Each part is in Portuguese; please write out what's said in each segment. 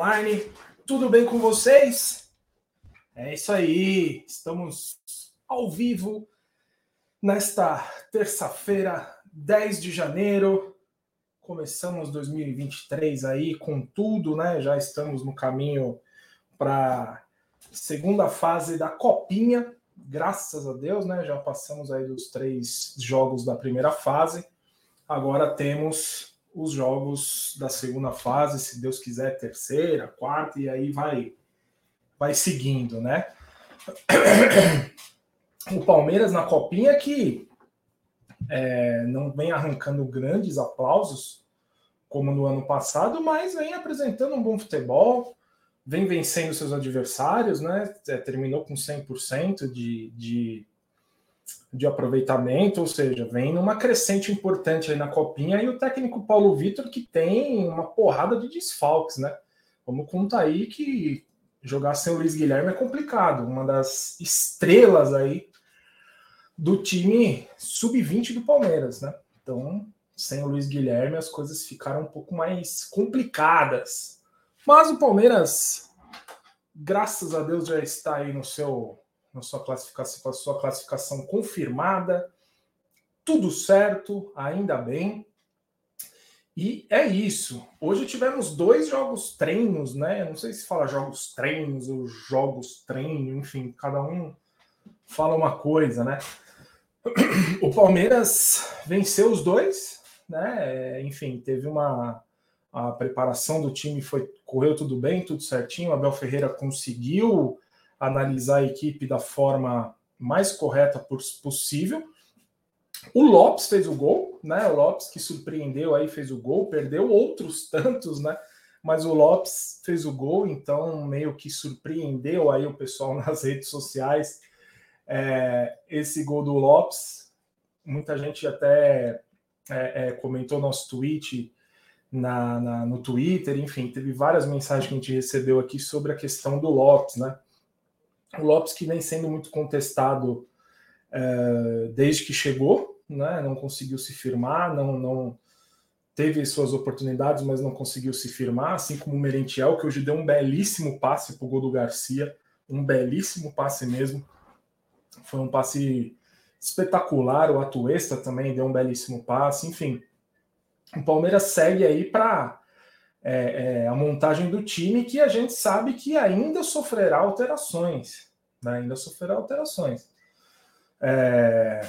Online, tudo bem com vocês? É isso aí, estamos ao vivo nesta terça-feira, 10 de janeiro. Começamos 2023 aí com tudo, né? Já estamos no caminho para segunda fase da Copinha, graças a Deus, né? Já passamos aí dos três jogos da primeira fase. Agora temos os jogos da segunda fase, se Deus quiser, terceira, quarta, e aí vai, vai seguindo, né? O Palmeiras na copinha que é, não vem arrancando grandes aplausos como no ano passado, mas vem apresentando um bom futebol, vem vencendo seus adversários, né? É, terminou com 100% de, de de aproveitamento, ou seja, vem numa crescente importante aí na copinha, e o técnico Paulo Vitor que tem uma porrada de desfalques, né? Vamos contar aí que jogar sem o Luiz Guilherme é complicado, uma das estrelas aí do time sub-20 do Palmeiras, né? Então, sem o Luiz Guilherme as coisas ficaram um pouco mais complicadas. Mas o Palmeiras, graças a Deus, já está aí no seu na sua classificação, sua classificação confirmada, tudo certo, ainda bem. E é isso. Hoje tivemos dois jogos treinos, né? Não sei se fala jogos treinos ou jogos treino, enfim, cada um fala uma coisa, né? O Palmeiras venceu os dois, né? Enfim, teve uma a preparação do time foi correu tudo bem, tudo certinho. Abel Ferreira conseguiu analisar a equipe da forma mais correta possível. O Lopes fez o gol, né? O Lopes que surpreendeu aí fez o gol, perdeu outros tantos, né? Mas o Lopes fez o gol, então meio que surpreendeu aí o pessoal nas redes sociais. É, esse gol do Lopes, muita gente até é, é, comentou nosso tweet na, na, no Twitter, enfim, teve várias mensagens que a gente recebeu aqui sobre a questão do Lopes, né? O Lopes que vem sendo muito contestado é, desde que chegou, né? não conseguiu se firmar, não, não teve suas oportunidades, mas não conseguiu se firmar, assim como o Merentiel, que hoje deu um belíssimo passe para o gol do Garcia, um belíssimo passe mesmo. Foi um passe espetacular, o Atuesta também deu um belíssimo passe, enfim. O Palmeiras segue aí para é, é, a montagem do time que a gente sabe que ainda sofrerá alterações. Né? Ainda sofrerá alterações. É,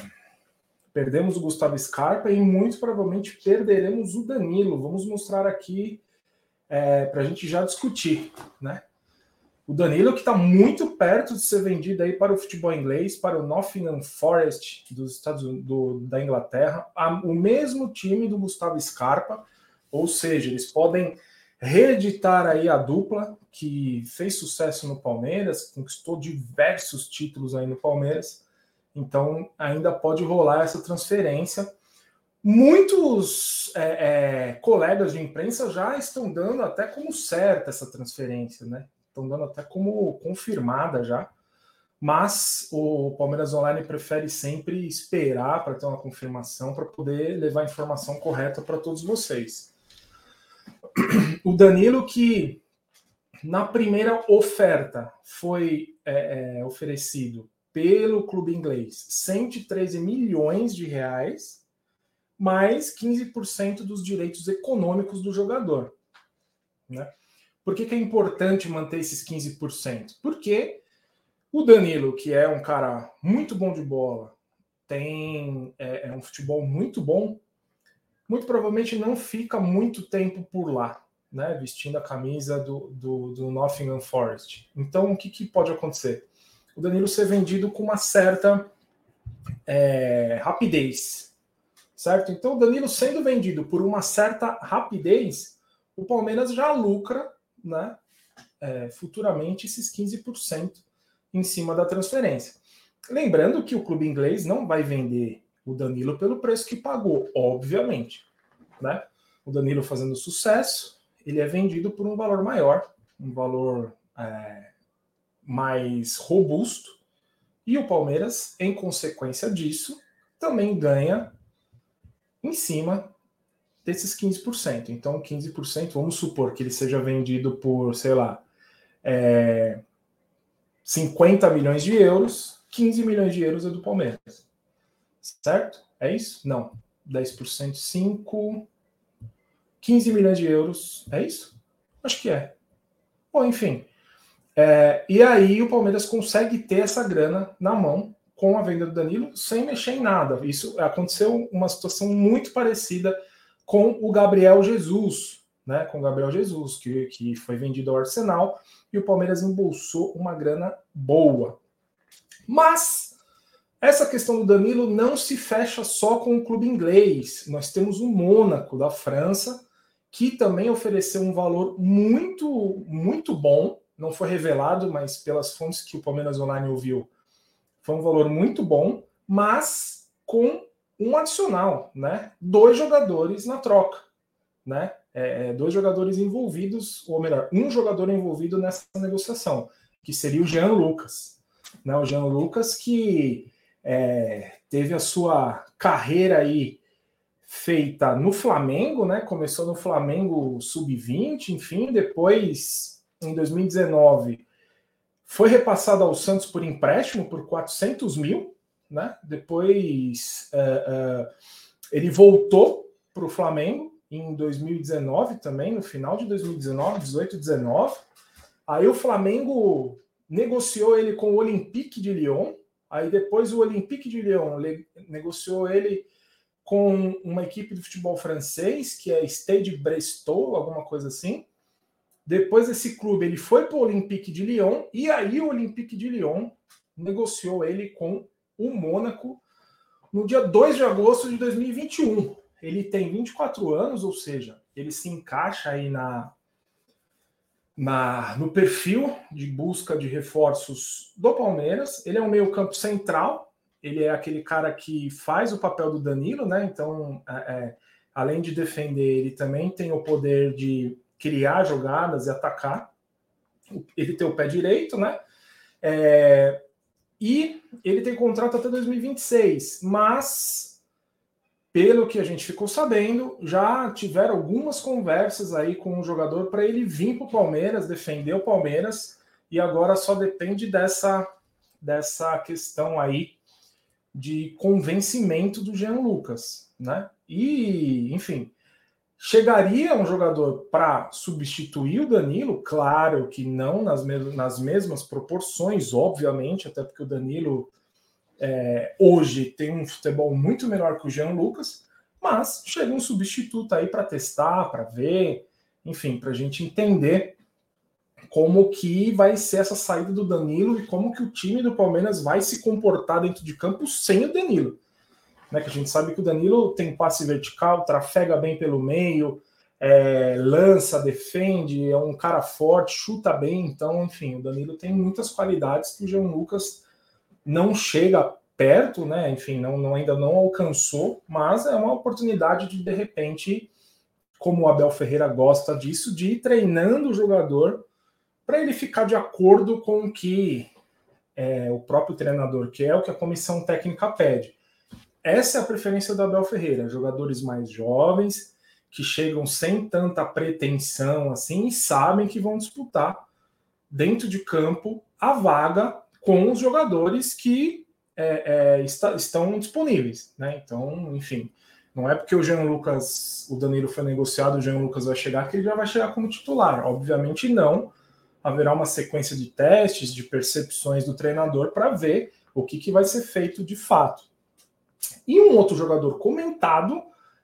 perdemos o Gustavo Scarpa e muito provavelmente perderemos o Danilo. Vamos mostrar aqui é, para a gente já discutir. Né? O Danilo que está muito perto de ser vendido aí para o futebol inglês, para o Nottingham Forest dos Estados do, da Inglaterra, o mesmo time do Gustavo Scarpa ou seja, eles podem reeditar aí a dupla que fez sucesso no Palmeiras, conquistou diversos títulos aí no Palmeiras. Então ainda pode rolar essa transferência. Muitos é, é, colegas de imprensa já estão dando até como certa essa transferência, né? Estão dando até como confirmada já. Mas o Palmeiras Online prefere sempre esperar para ter uma confirmação para poder levar a informação correta para todos vocês. o Danilo que na primeira oferta foi é, é, oferecido pelo clube inglês 113 milhões de reais, mais 15% dos direitos econômicos do jogador. Né? Por que, que é importante manter esses 15%? Porque o Danilo, que é um cara muito bom de bola, tem é, é um futebol muito bom, muito provavelmente não fica muito tempo por lá, né, vestindo a camisa do, do, do Nottingham Forest. Então, o que, que, pode acontecer? O Danilo ser vendido com uma certa é, rapidez, certo? Então, o Danilo sendo vendido por uma certa rapidez, o Palmeiras já lucra, né, é, futuramente esses 15% em cima da transferência. Lembrando que o clube inglês não vai vender o Danilo pelo preço que pagou, obviamente. Né? O Danilo fazendo sucesso, ele é vendido por um valor maior, um valor é, mais robusto, e o Palmeiras, em consequência disso, também ganha em cima desses 15%. Então, 15%, vamos supor que ele seja vendido por, sei lá, é, 50 milhões de euros, 15 milhões de euros é do Palmeiras. Certo? É isso? Não. 10%, 5. 15 milhões de euros. É isso? Acho que é. Bom, enfim. É, e aí o Palmeiras consegue ter essa grana na mão com a venda do Danilo sem mexer em nada. Isso aconteceu uma situação muito parecida com o Gabriel Jesus, né? Com o Gabriel Jesus, que, que foi vendido ao Arsenal e o Palmeiras embolsou uma grana boa. Mas essa questão do Danilo não se fecha só com o clube inglês. Nós temos o Mônaco da França, que também ofereceu um valor muito, muito bom. Não foi revelado, mas pelas fontes que o Palmeiras Online ouviu, foi um valor muito bom, mas com um adicional, né? Dois jogadores na troca, né? É, é, dois jogadores envolvidos, ou melhor, um jogador envolvido nessa negociação, que seria o Jean Lucas. Né? O Jean Lucas que é, teve a sua carreira aí feita no Flamengo, né? Começou no Flamengo sub-20, enfim, depois em 2019 foi repassado ao Santos por empréstimo por 400 mil, né? Depois uh, uh, ele voltou para o Flamengo em 2019 também, no final de 2019, 18 19. Aí o Flamengo negociou ele com o Olympique de Lyon. Aí depois o Olympique de Lyon negociou ele com uma equipe de futebol francês, que é Stade Brestow, alguma coisa assim. Depois esse clube ele foi para o Olympique de Lyon e aí o Olympique de Lyon negociou ele com o Mônaco no dia 2 de agosto de 2021 ele tem 24 anos, ou seja, ele se encaixa aí na, na no perfil de busca de reforços do Palmeiras. Ele é um meio-campo central, ele é aquele cara que faz o papel do Danilo, né? Então, é, é, além de defender, ele também tem o poder de criar jogadas e atacar. Ele tem o pé direito, né? É, e ele tem contrato até 2026, mas pelo que a gente ficou sabendo, já tiveram algumas conversas aí com o jogador para ele vir para o Palmeiras, defender o Palmeiras, e agora só depende dessa, dessa questão aí de convencimento do Jean Lucas, né? E, enfim, chegaria um jogador para substituir o Danilo, claro que não nas, mes nas mesmas proporções, obviamente, até porque o Danilo é, hoje tem um futebol muito melhor que o Jean Lucas, mas chega um substituto aí para testar, para ver, enfim, para a gente entender como que vai ser essa saída do Danilo e como que o time do Palmeiras vai se comportar dentro de campo sem o Danilo. Né, que a gente sabe que o Danilo tem passe vertical, trafega bem pelo meio, é, lança, defende, é um cara forte, chuta bem. Então, enfim, o Danilo tem muitas qualidades que o Jean Lucas não chega perto, né? Enfim, não, não, ainda não alcançou, mas é uma oportunidade de de repente, como o Abel Ferreira gosta disso, de ir treinando o jogador para ele ficar de acordo com o que é, o próprio treinador quer, o que a comissão técnica pede. Essa é a preferência do Abel Ferreira, jogadores mais jovens que chegam sem tanta pretensão assim e sabem que vão disputar dentro de campo a vaga com os jogadores que é, é, está, estão disponíveis, né? Então, enfim, não é porque o Jean Lucas, o Danilo foi negociado, o Jean Lucas vai chegar que ele já vai chegar como titular. Obviamente não. Haverá uma sequência de testes, de percepções do treinador para ver o que, que vai ser feito de fato. E um outro jogador comentado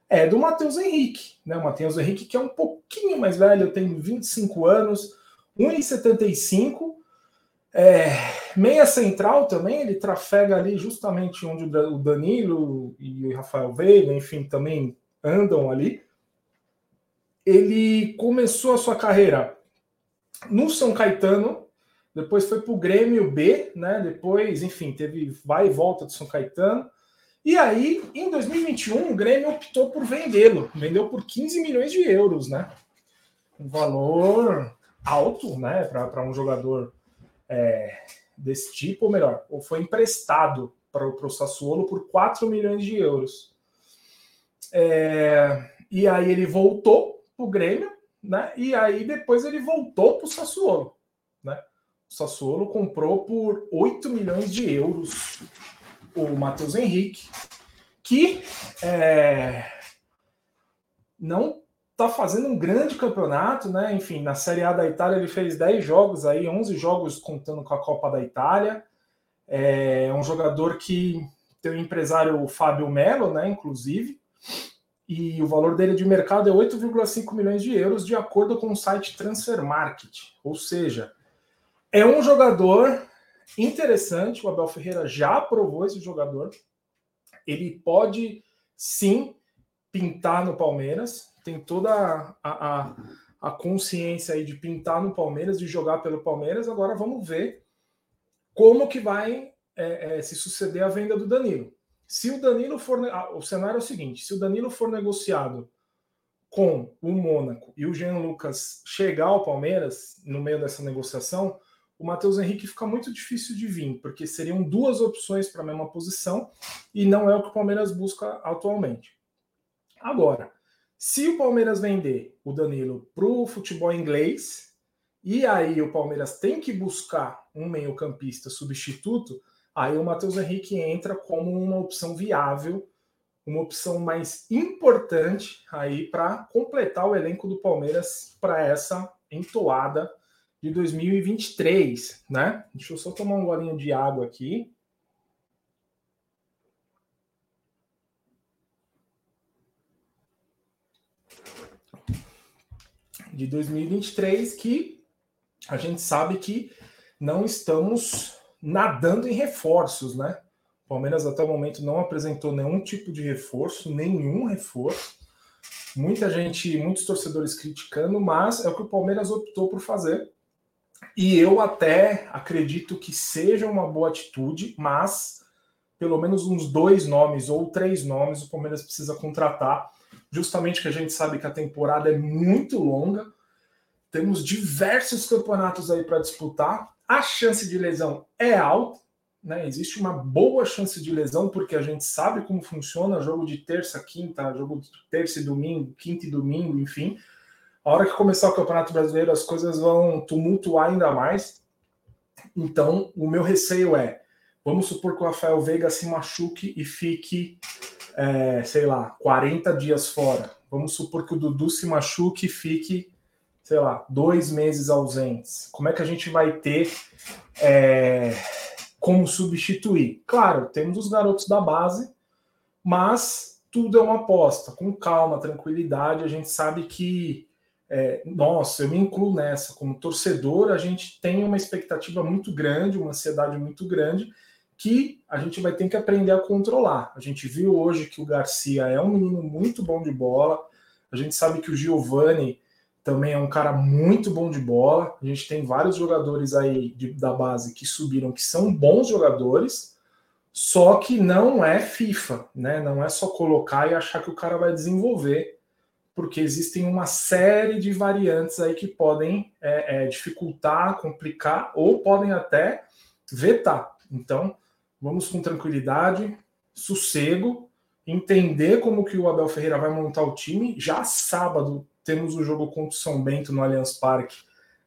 é do Matheus Henrique, né? O Matheus Henrique, que é um pouquinho mais velho, tem 25 anos, 1,75 é, meia central também, ele trafega ali justamente onde o Danilo e o Rafael Veiga, enfim, também andam ali. Ele começou a sua carreira no São Caetano, depois foi para o Grêmio B, né? Depois, enfim, teve vai e volta do São Caetano. E aí, em 2021, o Grêmio optou por vendê-lo, vendeu por 15 milhões de euros, né? Um valor alto, né, para um jogador é, desse tipo, ou melhor, ou foi emprestado para o Sassuolo por 4 milhões de euros. É, e aí ele voltou para o Grêmio, né? E aí depois ele voltou para o Sassuolo, né? O Sassuolo comprou por 8 milhões de euros o Matheus Henrique, que é, não está fazendo um grande campeonato, né? Enfim, na Série A da Itália ele fez 10 jogos aí, 11 jogos contando com a Copa da Itália. É um jogador que tem o empresário Fábio Melo, né? Inclusive, e o valor dele de mercado é 8,5 milhões de euros, de acordo com o site Transfer Market. Ou seja, é um jogador interessante. O Abel Ferreira já aprovou esse jogador. Ele pode sim pintar no Palmeiras, tem toda a, a, a consciência aí de pintar no Palmeiras, de jogar pelo Palmeiras. Agora vamos ver como que vai é, é, se suceder a venda do Danilo. Se o Danilo for. Ah, o cenário é o seguinte: se o Danilo for negociado com o Mônaco e o Jean Lucas chegar ao Palmeiras no meio dessa negociação, o Matheus Henrique fica muito difícil de vir, porque seriam duas opções para a mesma posição e não é o que o Palmeiras busca atualmente. Agora, se o Palmeiras vender o Danilo para o futebol inglês, e aí o Palmeiras tem que buscar um meio-campista substituto, aí o Matheus Henrique entra como uma opção viável, uma opção mais importante aí para completar o elenco do Palmeiras para essa entoada de 2023, né? Deixa eu só tomar um golinho de água aqui. De 2023 que a gente sabe que não estamos nadando em reforços, né? O Palmeiras até o momento não apresentou nenhum tipo de reforço, nenhum reforço. Muita gente, muitos torcedores criticando, mas é o que o Palmeiras optou por fazer. E eu até acredito que seja uma boa atitude, mas pelo menos uns dois nomes ou três nomes o Palmeiras precisa contratar justamente que a gente sabe que a temporada é muito longa. Temos diversos campeonatos aí para disputar. A chance de lesão é alta, né? Existe uma boa chance de lesão, porque a gente sabe como funciona jogo de terça, quinta, jogo de terça e domingo, quinta e domingo, enfim. A hora que começar o Campeonato Brasileiro, as coisas vão tumultuar ainda mais. Então, o meu receio é: vamos supor que o Rafael Veiga se machuque e fique é, sei lá, 40 dias fora. Vamos supor que o Dudu se machuque e fique, sei lá, dois meses ausentes. Como é que a gente vai ter é, como substituir? Claro, temos os garotos da base, mas tudo é uma aposta. Com calma, tranquilidade, a gente sabe que. É, nossa, eu me incluo nessa. Como torcedor, a gente tem uma expectativa muito grande, uma ansiedade muito grande que a gente vai ter que aprender a controlar. A gente viu hoje que o Garcia é um menino muito bom de bola. A gente sabe que o Giovani também é um cara muito bom de bola. A gente tem vários jogadores aí de, da base que subiram que são bons jogadores, só que não é FIFA, né? Não é só colocar e achar que o cara vai desenvolver, porque existem uma série de variantes aí que podem é, é, dificultar, complicar ou podem até vetar. Então, Vamos com tranquilidade, sossego, entender como que o Abel Ferreira vai montar o time. Já sábado temos o jogo contra o São Bento no Allianz Parque,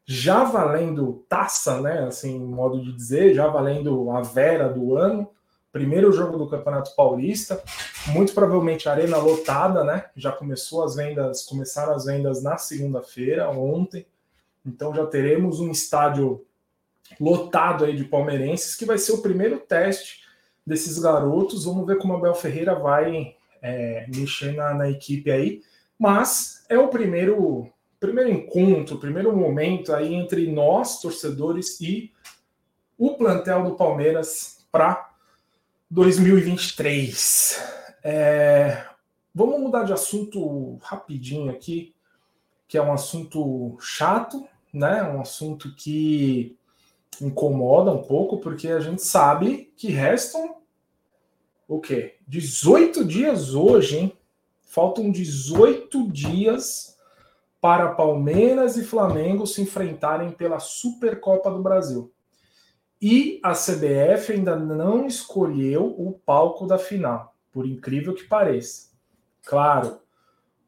já valendo taça, né? Assim, modo de dizer, já valendo a Vera do ano. Primeiro jogo do Campeonato Paulista, muito provavelmente arena lotada, né? Já começou as vendas, começaram as vendas na segunda-feira, ontem. Então já teremos um estádio lotado aí de palmeirenses, que vai ser o primeiro teste desses garotos. Vamos ver como a Bel Ferreira vai é, mexer na, na, equipe aí. Mas é o primeiro, primeiro encontro, primeiro momento aí entre nós, torcedores, e o plantel do Palmeiras para 2023. É, vamos mudar de assunto rapidinho aqui, que é um assunto chato, né? Um assunto que incomoda um pouco, porque a gente sabe que restam o quê? 18 dias hoje, hein? Faltam 18 dias para Palmeiras e Flamengo se enfrentarem pela Supercopa do Brasil. E a CBF ainda não escolheu o palco da final, por incrível que pareça. Claro,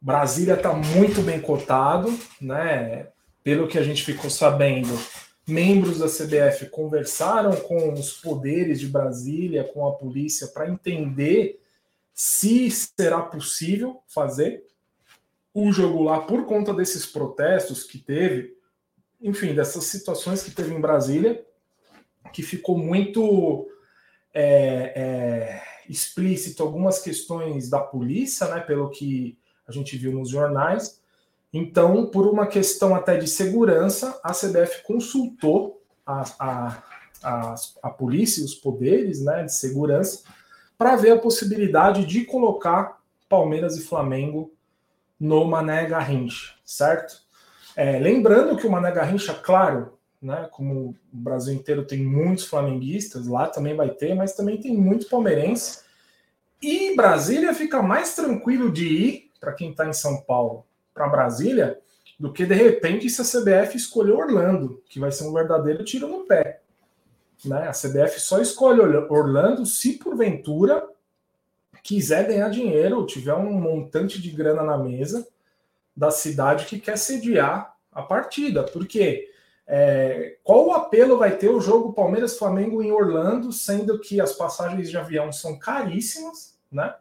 Brasília está muito bem cotado, né? Pelo que a gente ficou sabendo, membros da CBF conversaram com os poderes de Brasília, com a polícia, para entender se será possível fazer o jogo lá por conta desses protestos que teve, enfim, dessas situações que teve em Brasília, que ficou muito é, é, explícito algumas questões da polícia, né, pelo que a gente viu nos jornais. Então, por uma questão até de segurança, a CBF consultou a, a, a, a polícia e os poderes né, de segurança para ver a possibilidade de colocar Palmeiras e Flamengo no Mané Garrincha, certo? É, lembrando que o Mané Garrincha, claro, né, como o Brasil inteiro tem muitos flamenguistas, lá também vai ter, mas também tem muito palmeirense. E Brasília fica mais tranquilo de ir, para quem está em São Paulo, para Brasília, do que de repente se a CBF escolher Orlando, que vai ser um verdadeiro tiro no pé. Né? A CBF só escolhe Orlando se porventura quiser ganhar dinheiro tiver um montante de grana na mesa da cidade que quer sediar a partida. Porque é, qual o apelo vai ter o jogo Palmeiras-Flamengo em Orlando, sendo que as passagens de avião são caríssimas, né?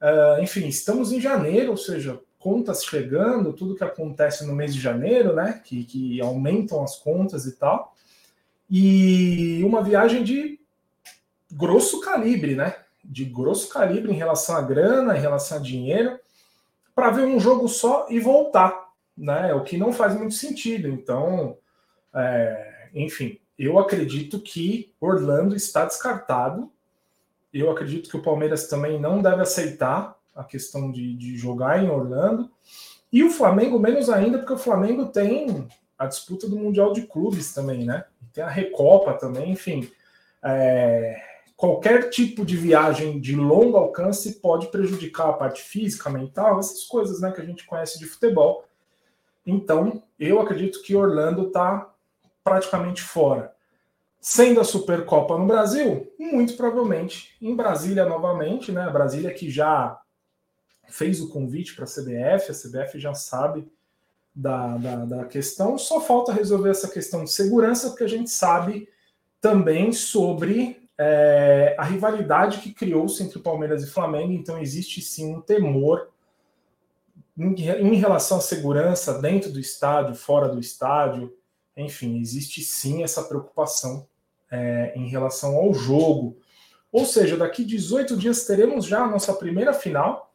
Uh, enfim, estamos em janeiro, ou seja, contas chegando, tudo que acontece no mês de janeiro, né? Que, que aumentam as contas e tal e uma viagem de grosso calibre, né? De grosso calibre em relação à grana, em relação a dinheiro, para ver um jogo só e voltar, né? O que não faz muito sentido. Então, é, enfim, eu acredito que Orlando está descartado. Eu acredito que o Palmeiras também não deve aceitar a questão de, de jogar em Orlando. E o Flamengo, menos ainda, porque o Flamengo tem a disputa do Mundial de Clubes também, né? tem a Recopa também, enfim. É, qualquer tipo de viagem de longo alcance pode prejudicar a parte física, mental, essas coisas né, que a gente conhece de futebol. Então, eu acredito que Orlando está praticamente fora. Sendo a Supercopa no Brasil, muito provavelmente em Brasília novamente, né? Brasília que já fez o convite para a CBF, a CBF já sabe da, da, da, questão. Só falta resolver essa questão de segurança, porque a gente sabe também sobre é, a rivalidade que criou-se entre Palmeiras e Flamengo. Então, existe sim um temor em, em relação à segurança dentro do estádio, fora do estádio. Enfim, existe sim essa preocupação é, em relação ao jogo. Ou seja, daqui 18 dias teremos já a nossa primeira final,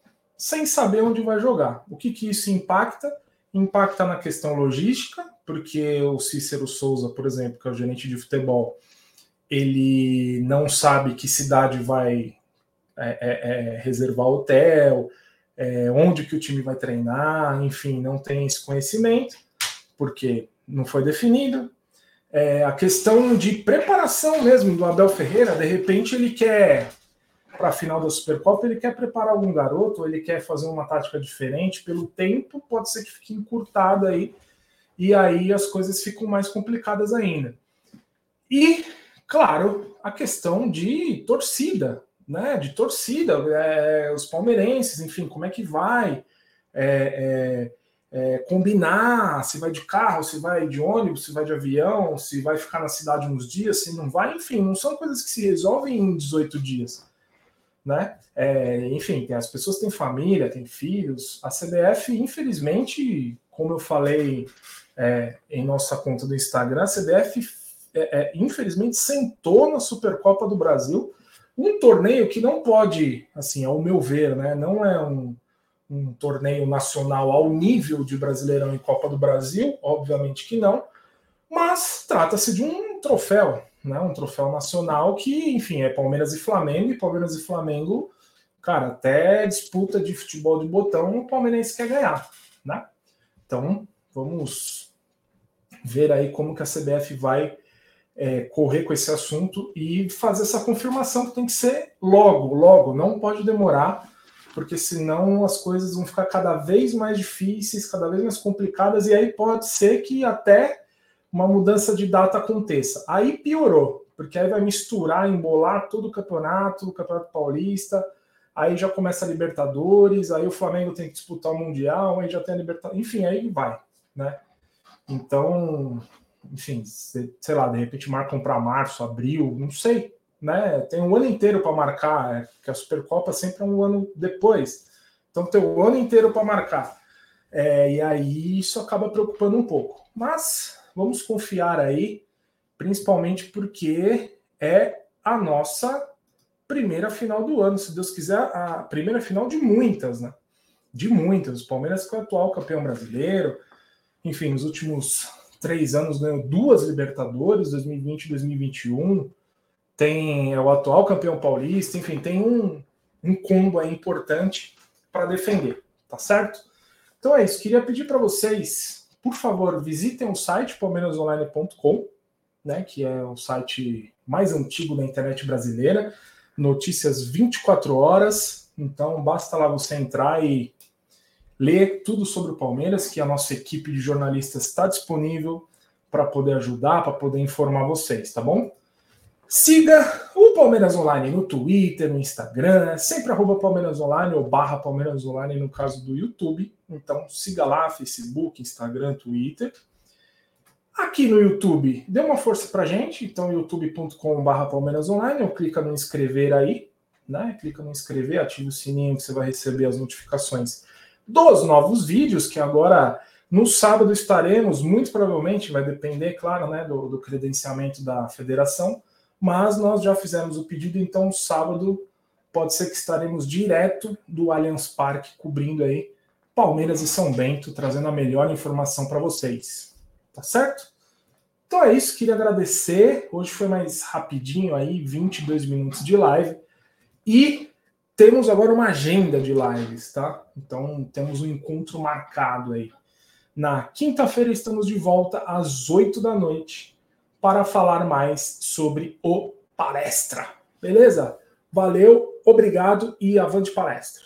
sem saber onde vai jogar. O que, que isso impacta? impacta na questão logística, porque o Cícero Souza, por exemplo, que é o gerente de futebol, ele não sabe que cidade vai é, é, é, reservar hotel, é, onde que o time vai treinar, enfim, não tem esse conhecimento, porque não foi definido. É, a questão de preparação mesmo do Abel Ferreira, de repente ele quer para a final da Supercopa, ele quer preparar algum garoto, ou ele quer fazer uma tática diferente, pelo tempo pode ser que fique encurtado aí, e aí as coisas ficam mais complicadas ainda. E, claro, a questão de torcida, né? De torcida, é, os palmeirenses, enfim, como é que vai é, é, é combinar se vai de carro, se vai de ônibus, se vai de avião, se vai ficar na cidade uns dias, se não vai, enfim, não são coisas que se resolvem em 18 dias né? É, enfim, as pessoas têm família, têm filhos. A CBF, infelizmente, como eu falei é, em nossa conta do Instagram, a CBF, é, é, infelizmente, sentou na Supercopa do Brasil, um torneio que não pode, assim, ao meu ver, né? Não é um, um torneio nacional ao nível de Brasileirão e Copa do Brasil, obviamente que não, mas trata-se de um troféu, né? Um troféu nacional que, enfim, é Palmeiras e Flamengo, e Palmeiras e Flamengo, cara, até disputa de futebol de botão, o palmeirense quer ganhar, né? Então, vamos ver aí como que a CBF vai é, correr com esse assunto e fazer essa confirmação que tem que ser logo, logo, não pode demorar, porque senão as coisas vão ficar cada vez mais difíceis, cada vez mais complicadas, e aí pode ser que até uma mudança de data aconteça. Aí piorou, porque aí vai misturar, embolar todo o campeonato, o Campeonato Paulista, aí já começa a Libertadores, aí o Flamengo tem que disputar o Mundial, aí já tem a Libertadores, enfim, aí vai, né? Então, enfim, sei lá, de repente marcam para março, abril, não sei, né? Tem um ano inteiro para marcar, é, que a Supercopa sempre é um ano depois. Então tem um ano inteiro para marcar. É, e aí isso acaba preocupando um pouco. Mas vamos confiar aí, principalmente porque é a nossa primeira final do ano, se Deus quiser, a primeira final de muitas, né? De muitas. O Palmeiras que é o atual campeão brasileiro, enfim, nos últimos três anos ganhou duas Libertadores, 2020 e 2021. Tem é o atual campeão paulista, enfim, tem um, um combo aí importante para defender, tá certo? Então é isso. Queria pedir para vocês, por favor, visitem o site palmeirasonline.com, né, que é o site mais antigo da internet brasileira, notícias 24 horas. Então basta lá você entrar e ler tudo sobre o Palmeiras, que a nossa equipe de jornalistas está disponível para poder ajudar, para poder informar vocês, tá bom? Siga o Palmeiras Online no Twitter, no Instagram, sempre arroba Palmeiras Online ou barra Palmeiras Online no caso do YouTube. Então siga lá, Facebook, Instagram, Twitter. Aqui no YouTube, dê uma força pra gente, então youtube.com barra Palmeiras Online, ou clica no inscrever aí, né? Clica no inscrever, ativa o sininho que você vai receber as notificações dos novos vídeos, que agora no sábado estaremos, muito provavelmente, vai depender, claro, né, do, do credenciamento da federação, mas nós já fizemos o pedido, então sábado pode ser que estaremos direto do Allianz Parque cobrindo aí Palmeiras e São Bento, trazendo a melhor informação para vocês. Tá certo? Então é isso, queria agradecer. Hoje foi mais rapidinho aí, 22 minutos de live. E temos agora uma agenda de lives, tá? Então temos um encontro marcado aí. Na quinta-feira estamos de volta às 8 da noite para falar mais sobre o palestra. Beleza? Valeu, obrigado e avante palestra.